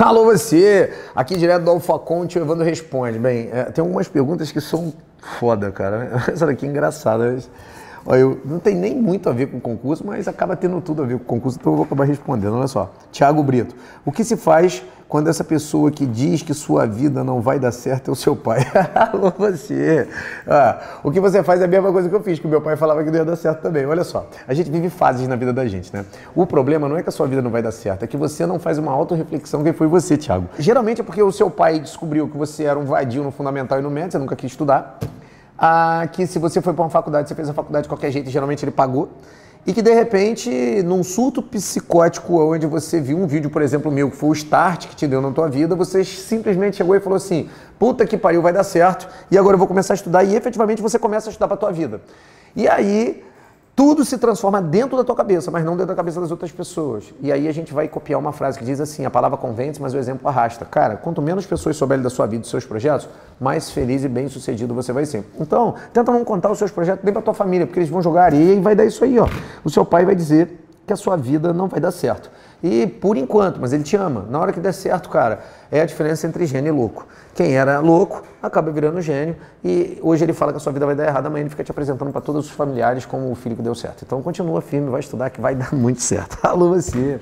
Alô você! Aqui direto do Alfa Conte, o Evandro responde. Bem, é, tem algumas perguntas que são foda, cara. Essa daqui é engraçada. Olha, eu, não tem nem muito a ver com concurso, mas acaba tendo tudo a ver com concurso, então eu vou acabar respondendo. Olha só. Tiago Brito, o que se faz quando essa pessoa que diz que sua vida não vai dar certo é o seu pai? Alô, você! Ah, o que você faz é a mesma coisa que eu fiz, que o meu pai falava que não ia dar certo também. Olha só, a gente vive fases na vida da gente, né? O problema não é que a sua vida não vai dar certo, é que você não faz uma autorreflexão quem foi você, Tiago. Geralmente é porque o seu pai descobriu que você era um vadio no fundamental e no médio, você nunca quis estudar ah, que se você foi para uma faculdade, você fez a faculdade de qualquer jeito, geralmente ele pagou, e que de repente, num surto psicótico, onde você viu um vídeo, por exemplo, meu, que foi o start que te deu na tua vida, você simplesmente chegou e falou assim: puta que pariu, vai dar certo, e agora eu vou começar a estudar, e efetivamente você começa a estudar para tua vida. E aí tudo se transforma dentro da tua cabeça, mas não dentro da cabeça das outras pessoas. E aí a gente vai copiar uma frase que diz assim: a palavra convence, mas o exemplo arrasta. Cara, quanto menos pessoas souberem da sua vida, dos seus projetos, mais feliz e bem sucedido você vai ser. Então, tenta não contar os seus projetos nem para tua família, porque eles vão jogar areia e vai dar isso aí, ó. O seu pai vai dizer que a sua vida não vai dar certo. E por enquanto, mas ele te ama. Na hora que der certo, cara, é a diferença entre gênio e louco. Quem era louco acaba virando gênio e hoje ele fala que a sua vida vai dar errado, amanhã ele fica te apresentando para todos os familiares como o filho que deu certo. Então continua firme, vai estudar que vai dar muito certo. Alô você!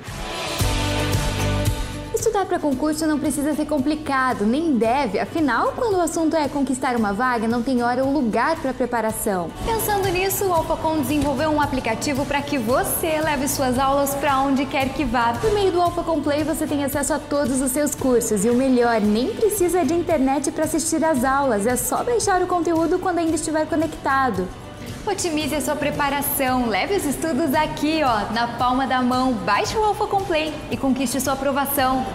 Estudar para concurso não precisa ser complicado, nem deve, afinal, quando o assunto é conquistar uma vaga, não tem hora ou lugar para preparação. Pensando nisso, o Alphacom desenvolveu um aplicativo para que você leve suas aulas para onde quer que vá. Por meio do Alphacom Play, você tem acesso a todos os seus cursos e o melhor, nem precisa de internet para assistir às aulas, é só baixar o conteúdo quando ainda estiver conectado. Otimize a sua preparação, leve os estudos aqui, ó, na palma da mão, baixe o Alpha Complay e conquiste sua aprovação.